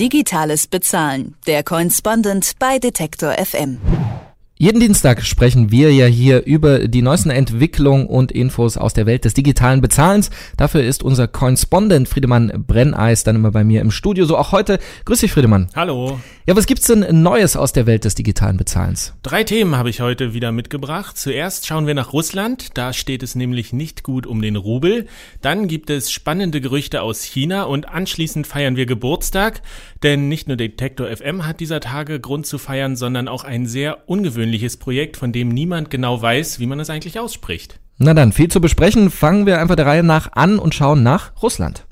Digitales Bezahlen. Der Correspondent bei Detektor FM. Jeden Dienstag sprechen wir ja hier über die neuesten Entwicklungen und Infos aus der Welt des digitalen Bezahlens. Dafür ist unser Correspondent Friedemann Brenneis dann immer bei mir im Studio. So auch heute. Grüß dich, Friedemann. Hallo. Ja, was gibt's denn Neues aus der Welt des digitalen Bezahlens? Drei Themen habe ich heute wieder mitgebracht. Zuerst schauen wir nach Russland. Da steht es nämlich nicht gut um den Rubel. Dann gibt es spannende Gerüchte aus China und anschließend feiern wir Geburtstag. Denn nicht nur Detektor FM hat dieser Tage Grund zu feiern, sondern auch ein sehr ungewöhnliches ungewöhnliches Projekt, von dem niemand genau weiß, wie man es eigentlich ausspricht. Na dann, viel zu besprechen. Fangen wir einfach der Reihe nach an und schauen nach Russland.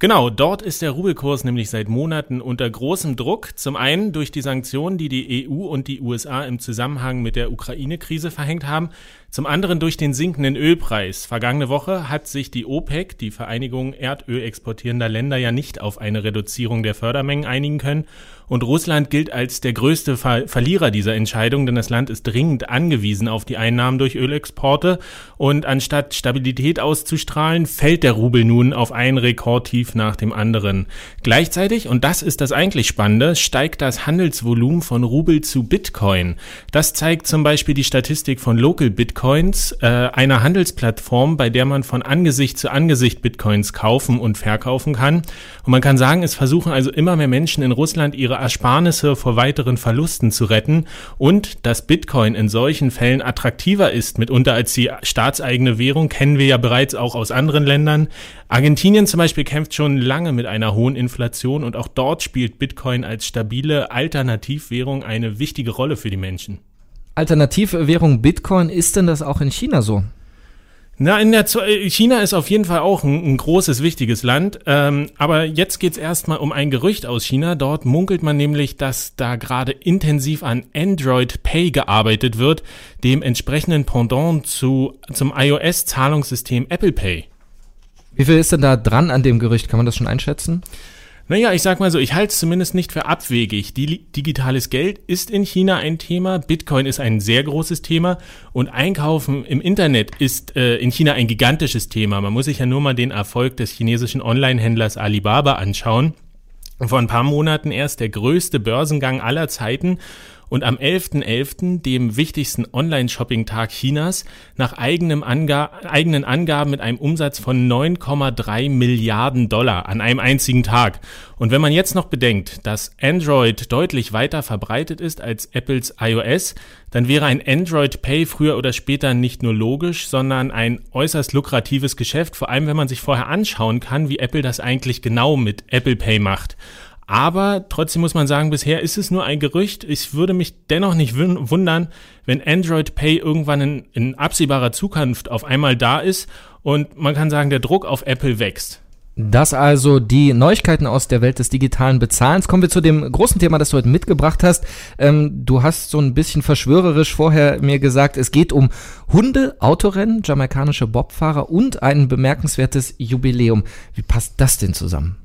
Genau, dort ist der Rubelkurs nämlich seit Monaten unter großem Druck. Zum einen durch die Sanktionen, die die EU und die USA im Zusammenhang mit der Ukraine-Krise verhängt haben. Zum anderen durch den sinkenden Ölpreis. Vergangene Woche hat sich die OPEC, die Vereinigung Erdöl exportierender Länder, ja nicht auf eine Reduzierung der Fördermengen einigen können. Und Russland gilt als der größte Ver Verlierer dieser Entscheidung, denn das Land ist dringend angewiesen auf die Einnahmen durch Ölexporte. Und anstatt Stabilität auszustrahlen, fällt der Rubel nun auf ein Rekordtief nach dem anderen. Gleichzeitig, und das ist das eigentlich Spannende, steigt das Handelsvolumen von Rubel zu Bitcoin. Das zeigt zum Beispiel die Statistik von Local Bitcoin Bitcoins, äh, einer Handelsplattform, bei der man von Angesicht zu Angesicht Bitcoins kaufen und verkaufen kann. Und man kann sagen, es versuchen also immer mehr Menschen in Russland ihre Ersparnisse vor weiteren Verlusten zu retten und dass Bitcoin in solchen Fällen attraktiver ist, mitunter als die staatseigene Währung, kennen wir ja bereits auch aus anderen Ländern. Argentinien zum Beispiel kämpft schon lange mit einer hohen Inflation und auch dort spielt Bitcoin als stabile Alternativwährung eine wichtige Rolle für die Menschen. Alternativwährung Bitcoin, ist denn das auch in China so? Na, in der äh, China ist auf jeden Fall auch ein, ein großes, wichtiges Land. Ähm, aber jetzt geht's erstmal um ein Gerücht aus China. Dort munkelt man nämlich, dass da gerade intensiv an Android Pay gearbeitet wird, dem entsprechenden Pendant zu, zum iOS-Zahlungssystem Apple Pay. Wie viel ist denn da dran an dem Gerücht? Kann man das schon einschätzen? Naja, ich sag mal so, ich halte es zumindest nicht für abwegig. Die, digitales Geld ist in China ein Thema, Bitcoin ist ein sehr großes Thema und Einkaufen im Internet ist äh, in China ein gigantisches Thema. Man muss sich ja nur mal den Erfolg des chinesischen Online-Händlers Alibaba anschauen. Vor ein paar Monaten erst der größte Börsengang aller Zeiten und am 11.11., .11., dem wichtigsten Online-Shopping-Tag Chinas, nach eigenem Anga eigenen Angaben mit einem Umsatz von 9,3 Milliarden Dollar an einem einzigen Tag. Und wenn man jetzt noch bedenkt, dass Android deutlich weiter verbreitet ist als Apples iOS, dann wäre ein Android Pay früher oder später nicht nur logisch, sondern ein äußerst lukratives Geschäft, vor allem wenn man sich vorher anschauen kann, wie Apple das eigentlich genau mit Apple Pay macht. Aber trotzdem muss man sagen, bisher ist es nur ein Gerücht. Ich würde mich dennoch nicht wundern, wenn Android Pay irgendwann in, in absehbarer Zukunft auf einmal da ist und man kann sagen, der Druck auf Apple wächst. Das also die Neuigkeiten aus der Welt des digitalen Bezahlens. Kommen wir zu dem großen Thema, das du heute mitgebracht hast. Ähm, du hast so ein bisschen verschwörerisch vorher mir gesagt, es geht um Hunde, Autorennen, jamaikanische Bobfahrer und ein bemerkenswertes Jubiläum. Wie passt das denn zusammen?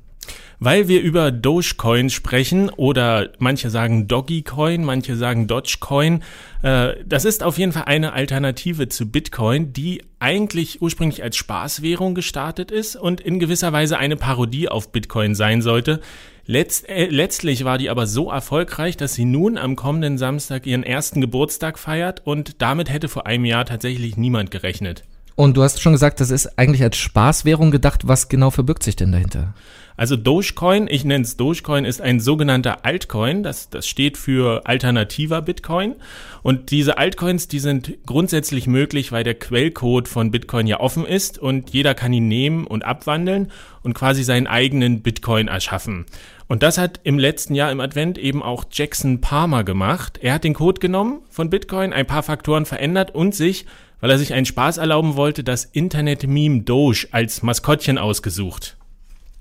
Weil wir über Dogecoin sprechen oder manche sagen Doggycoin, manche sagen Dogecoin. Äh, das ist auf jeden Fall eine Alternative zu Bitcoin, die eigentlich ursprünglich als Spaßwährung gestartet ist und in gewisser Weise eine Parodie auf Bitcoin sein sollte. Letzt, äh, letztlich war die aber so erfolgreich, dass sie nun am kommenden Samstag ihren ersten Geburtstag feiert und damit hätte vor einem Jahr tatsächlich niemand gerechnet. Und du hast schon gesagt, das ist eigentlich als Spaßwährung gedacht. Was genau verbirgt sich denn dahinter? Also Dogecoin, ich nenne es Dogecoin, ist ein sogenannter Altcoin. Das, das steht für alternativer Bitcoin. Und diese Altcoins, die sind grundsätzlich möglich, weil der Quellcode von Bitcoin ja offen ist und jeder kann ihn nehmen und abwandeln und quasi seinen eigenen Bitcoin erschaffen. Und das hat im letzten Jahr im Advent eben auch Jackson Palmer gemacht. Er hat den Code genommen von Bitcoin, ein paar Faktoren verändert und sich weil er sich einen Spaß erlauben wollte, das Internet-Meme Doge als Maskottchen ausgesucht.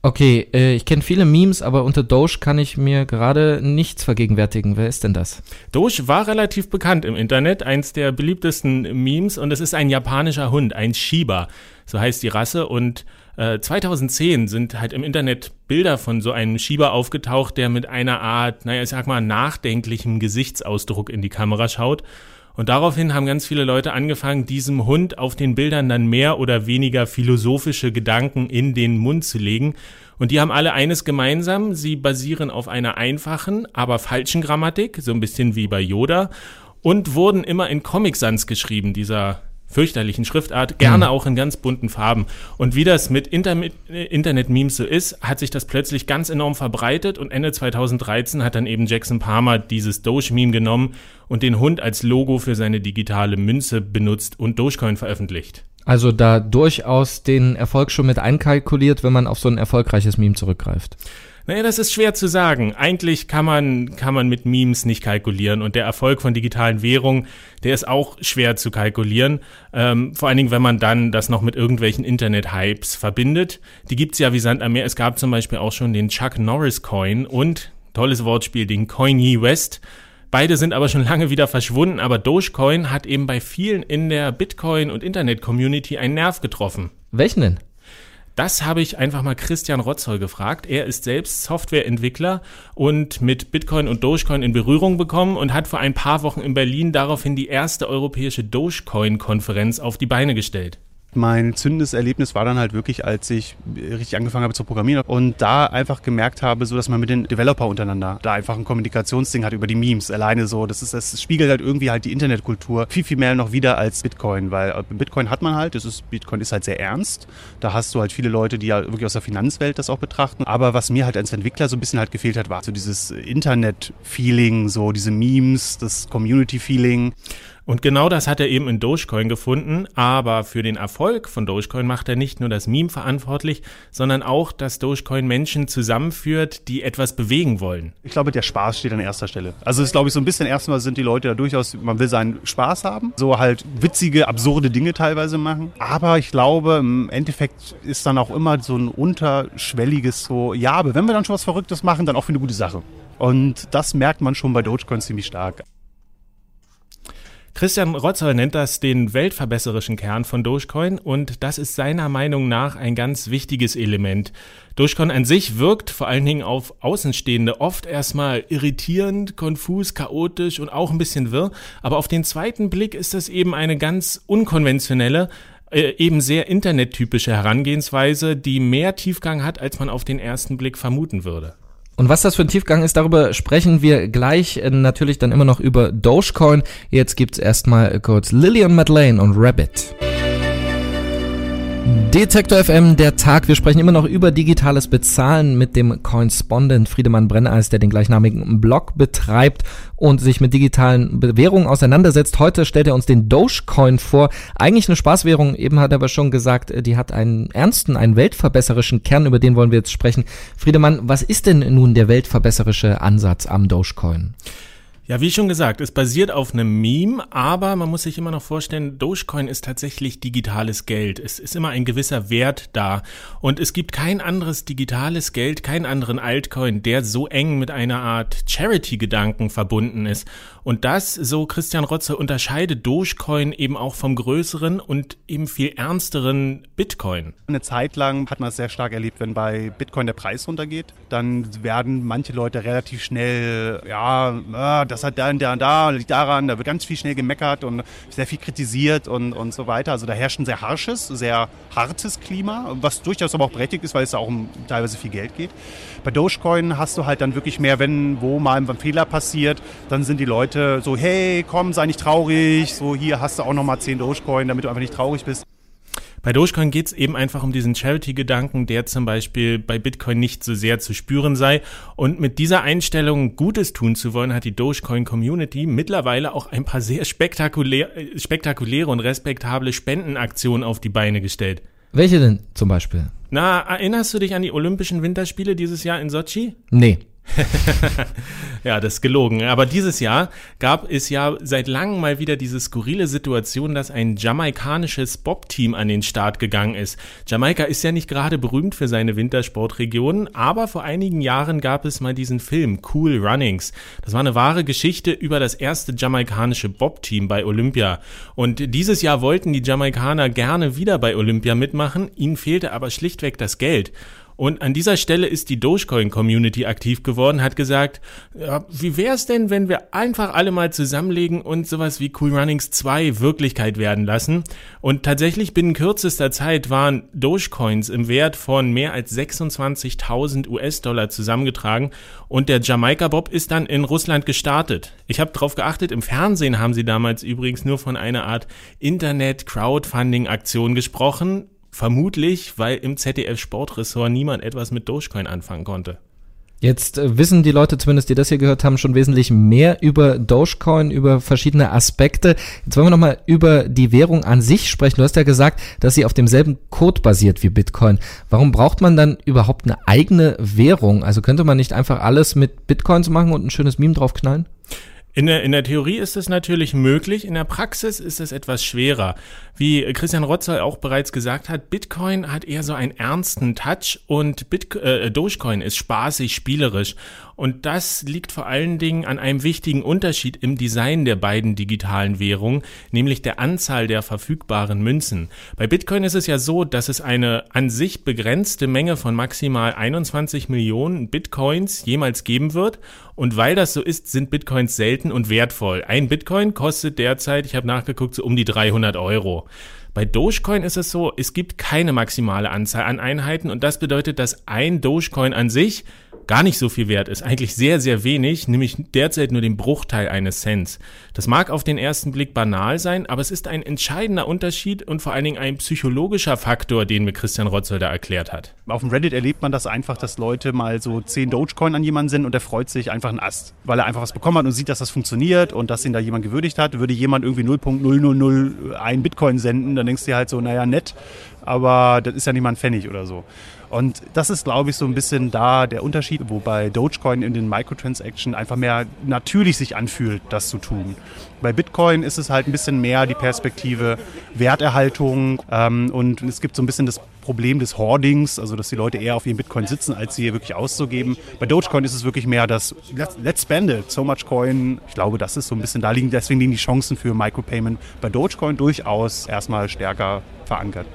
Okay, äh, ich kenne viele Memes, aber unter Doge kann ich mir gerade nichts vergegenwärtigen. Wer ist denn das? Doge war relativ bekannt im Internet, eins der beliebtesten Memes und es ist ein japanischer Hund, ein Shiba, so heißt die Rasse und äh, 2010 sind halt im Internet Bilder von so einem Shiba aufgetaucht, der mit einer Art, naja, ich sag mal, nachdenklichem Gesichtsausdruck in die Kamera schaut und daraufhin haben ganz viele Leute angefangen, diesem Hund auf den Bildern dann mehr oder weniger philosophische Gedanken in den Mund zu legen. Und die haben alle eines gemeinsam, sie basieren auf einer einfachen, aber falschen Grammatik, so ein bisschen wie bei Yoda, und wurden immer in Comic Sans geschrieben, dieser fürchterlichen Schriftart, gerne mhm. auch in ganz bunten Farben. Und wie das mit Internet, Internet-Memes so ist, hat sich das plötzlich ganz enorm verbreitet und Ende 2013 hat dann eben Jackson Palmer dieses Doge-Meme genommen und den Hund als Logo für seine digitale Münze benutzt und Dogecoin veröffentlicht. Also da durchaus den Erfolg schon mit einkalkuliert, wenn man auf so ein erfolgreiches Meme zurückgreift. Naja, das ist schwer zu sagen. Eigentlich kann man, kann man mit Memes nicht kalkulieren und der Erfolg von digitalen Währungen, der ist auch schwer zu kalkulieren. Ähm, vor allen Dingen, wenn man dann das noch mit irgendwelchen Internet-Hypes verbindet. Die gibt's ja wie Sand am Meer. Es gab zum Beispiel auch schon den Chuck Norris Coin und, tolles Wortspiel, den Coin Ye West. Beide sind aber schon lange wieder verschwunden, aber Dogecoin hat eben bei vielen in der Bitcoin- und Internet-Community einen Nerv getroffen. Welchen denn? Das habe ich einfach mal Christian Rotzol gefragt. Er ist selbst Softwareentwickler und mit Bitcoin und Dogecoin in Berührung bekommen und hat vor ein paar Wochen in Berlin daraufhin die erste europäische Dogecoin-Konferenz auf die Beine gestellt. Mein zündendes Erlebnis war dann halt wirklich, als ich richtig angefangen habe zu programmieren und da einfach gemerkt habe, so dass man mit den Developer untereinander da einfach ein Kommunikationsding hat über die Memes alleine so. Das ist, das spiegelt halt irgendwie halt die Internetkultur viel, viel mehr noch wieder als Bitcoin, weil äh, Bitcoin hat man halt, das ist, Bitcoin ist halt sehr ernst. Da hast du halt viele Leute, die ja wirklich aus der Finanzwelt das auch betrachten. Aber was mir halt als Entwickler so ein bisschen halt gefehlt hat, war so dieses Internet-Feeling, so diese Memes, das Community-Feeling. Und genau das hat er eben in Dogecoin gefunden, aber für den Erfolg von Dogecoin macht er nicht nur das Meme verantwortlich, sondern auch, dass Dogecoin Menschen zusammenführt, die etwas bewegen wollen. Ich glaube, der Spaß steht an erster Stelle. Also ist, glaube ich, so ein bisschen erstmal sind die Leute da durchaus, man will seinen Spaß haben, so halt witzige, absurde Dinge teilweise machen. Aber ich glaube, im Endeffekt ist dann auch immer so ein unterschwelliges so, ja, aber wenn wir dann schon was Verrücktes machen, dann auch für eine gute Sache. Und das merkt man schon bei Dogecoin ziemlich stark. Christian Rotzer nennt das den weltverbesserischen Kern von Dogecoin und das ist seiner Meinung nach ein ganz wichtiges Element. Dogecoin an sich wirkt vor allen Dingen auf Außenstehende oft erstmal irritierend, konfus, chaotisch und auch ein bisschen wirr, aber auf den zweiten Blick ist das eben eine ganz unkonventionelle, äh, eben sehr internettypische Herangehensweise, die mehr Tiefgang hat, als man auf den ersten Blick vermuten würde. Und was das für ein Tiefgang ist, darüber sprechen wir gleich äh, natürlich dann immer noch über Dogecoin. Jetzt gibt's erstmal kurz Lillian Madeleine und Rabbit. Detektor FM, der Tag. Wir sprechen immer noch über digitales Bezahlen mit dem Coinspondent Friedemann Brenneis, der den gleichnamigen Blog betreibt und sich mit digitalen Währungen auseinandersetzt. Heute stellt er uns den Dogecoin vor. Eigentlich eine Spaßwährung, eben hat er aber schon gesagt, die hat einen ernsten, einen weltverbesserischen Kern, über den wollen wir jetzt sprechen. Friedemann, was ist denn nun der weltverbesserische Ansatz am Dogecoin? Ja, wie schon gesagt, es basiert auf einem Meme, aber man muss sich immer noch vorstellen, Dogecoin ist tatsächlich digitales Geld. Es ist immer ein gewisser Wert da. Und es gibt kein anderes digitales Geld, keinen anderen Altcoin, der so eng mit einer Art Charity-Gedanken verbunden ist. Und das, so Christian Rotze, unterscheidet Dogecoin eben auch vom größeren und eben viel ernsteren Bitcoin. Eine Zeit lang hat man es sehr stark erlebt, wenn bei Bitcoin der Preis runtergeht, dann werden manche Leute relativ schnell, ja, ah, das hat da und da und da, liegt daran, da wird ganz viel schnell gemeckert und sehr viel kritisiert und, und so weiter. Also da herrscht ein sehr harsches, sehr hartes Klima, was durchaus aber auch berechtigt ist, weil es da auch um teilweise viel Geld geht. Bei Dogecoin hast du halt dann wirklich mehr, wenn wo mal ein Fehler passiert, dann sind die Leute so, hey, komm, sei nicht traurig, so hier hast du auch nochmal 10 Dogecoin, damit du einfach nicht traurig bist. Bei Dogecoin geht es eben einfach um diesen Charity-Gedanken, der zum Beispiel bei Bitcoin nicht so sehr zu spüren sei. Und mit dieser Einstellung Gutes tun zu wollen, hat die Dogecoin-Community mittlerweile auch ein paar sehr spektakulär, äh, spektakuläre und respektable Spendenaktionen auf die Beine gestellt. Welche denn zum Beispiel? Na, erinnerst du dich an die Olympischen Winterspiele dieses Jahr in Sochi? Nee. ja, das ist gelogen. Aber dieses Jahr gab es ja seit langem mal wieder diese skurrile Situation, dass ein jamaikanisches Bob-Team an den Start gegangen ist. Jamaika ist ja nicht gerade berühmt für seine Wintersportregionen, aber vor einigen Jahren gab es mal diesen Film Cool Runnings. Das war eine wahre Geschichte über das erste jamaikanische Bob-Team bei Olympia. Und dieses Jahr wollten die Jamaikaner gerne wieder bei Olympia mitmachen, ihnen fehlte aber schlichtweg das Geld. Und an dieser Stelle ist die Dogecoin-Community aktiv geworden, hat gesagt, ja, wie wäre es denn, wenn wir einfach alle mal zusammenlegen und sowas wie Cool Runnings 2 Wirklichkeit werden lassen? Und tatsächlich binnen kürzester Zeit waren Dogecoins im Wert von mehr als 26.000 US-Dollar zusammengetragen und der Jamaika Bob ist dann in Russland gestartet. Ich habe darauf geachtet, im Fernsehen haben sie damals übrigens nur von einer Art Internet-Crowdfunding-Aktion gesprochen Vermutlich, weil im ZDF Sportressort niemand etwas mit Dogecoin anfangen konnte. Jetzt äh, wissen die Leute, zumindest die das hier gehört haben, schon wesentlich mehr über Dogecoin, über verschiedene Aspekte. Jetzt wollen wir nochmal über die Währung an sich sprechen. Du hast ja gesagt, dass sie auf demselben Code basiert wie Bitcoin. Warum braucht man dann überhaupt eine eigene Währung? Also könnte man nicht einfach alles mit Bitcoins machen und ein schönes Meme draufknallen? In der, in der Theorie ist es natürlich möglich, in der Praxis ist es etwas schwerer. Wie Christian Rotzer auch bereits gesagt hat, Bitcoin hat eher so einen ernsten Touch und Bit äh, Dogecoin ist spaßig, spielerisch. Und das liegt vor allen Dingen an einem wichtigen Unterschied im Design der beiden digitalen Währungen, nämlich der Anzahl der verfügbaren Münzen. Bei Bitcoin ist es ja so, dass es eine an sich begrenzte Menge von maximal 21 Millionen Bitcoins jemals geben wird. Und weil das so ist, sind Bitcoins selten und wertvoll. Ein Bitcoin kostet derzeit, ich habe nachgeguckt, so um die 300 Euro. Bei Dogecoin ist es so, es gibt keine maximale Anzahl an Einheiten und das bedeutet, dass ein Dogecoin an sich gar nicht so viel wert ist, eigentlich sehr, sehr wenig, nämlich derzeit nur den Bruchteil eines Cents. Das mag auf den ersten Blick banal sein, aber es ist ein entscheidender Unterschied und vor allen Dingen ein psychologischer Faktor, den mir Christian Rotzoll da erklärt hat. Auf dem Reddit erlebt man das einfach, dass Leute mal so 10 Dogecoin an jemanden sind und der freut sich einfach ein Ast, weil er einfach was bekommen hat und sieht, dass das funktioniert und dass ihn da jemand gewürdigt hat. Würde jemand irgendwie 0.0001 Bitcoin senden, dann denkst du dir halt so, naja, nett, aber das ist ja nicht mal ein Pfennig oder so. Und das ist, glaube ich, so ein bisschen da der Unterschied, wobei Dogecoin in den Microtransaction einfach mehr natürlich sich anfühlt, das zu tun. Bei Bitcoin ist es halt ein bisschen mehr die Perspektive Werterhaltung ähm, und es gibt so ein bisschen das Problem des Hoardings, also dass die Leute eher auf ihren Bitcoin sitzen, als sie hier wirklich auszugeben. Bei Dogecoin ist es wirklich mehr das let's, spend it, so much coin. Ich glaube, das ist so ein bisschen da liegen, deswegen liegen die Chancen für Micropayment bei Dogecoin durchaus erstmal stärker verankert.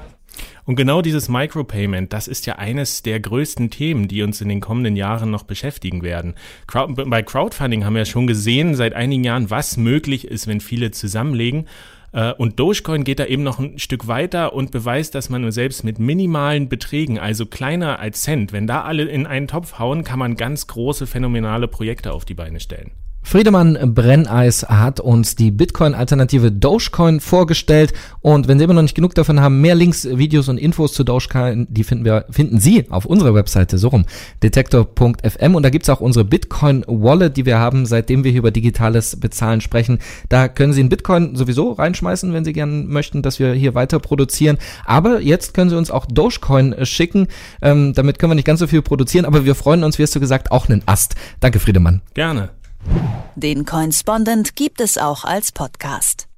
Und genau dieses Micropayment, das ist ja eines der größten Themen, die uns in den kommenden Jahren noch beschäftigen werden. Crowd, bei Crowdfunding haben wir schon gesehen seit einigen Jahren, was möglich ist, wenn viele zusammenlegen. Äh, und Dogecoin geht da eben noch ein Stück weiter und beweist, dass man nur selbst mit minimalen Beträgen, also kleiner als Cent, wenn da alle in einen Topf hauen, kann man ganz große, phänomenale Projekte auf die Beine stellen. Friedemann Brenneis hat uns die Bitcoin-Alternative Dogecoin vorgestellt und wenn Sie immer noch nicht genug davon haben, mehr Links, Videos und Infos zu Dogecoin, die finden wir, finden Sie auf unserer Webseite, so rum, detektor.fm und da gibt's auch unsere Bitcoin-Wallet, die wir haben, seitdem wir hier über digitales Bezahlen sprechen. Da können Sie einen Bitcoin sowieso reinschmeißen, wenn Sie gerne möchten, dass wir hier weiter produzieren, aber jetzt können Sie uns auch Dogecoin schicken, ähm, damit können wir nicht ganz so viel produzieren, aber wir freuen uns, wie hast du gesagt, auch einen Ast. Danke, Friedemann. Gerne. Den Coinspondent gibt es auch als Podcast.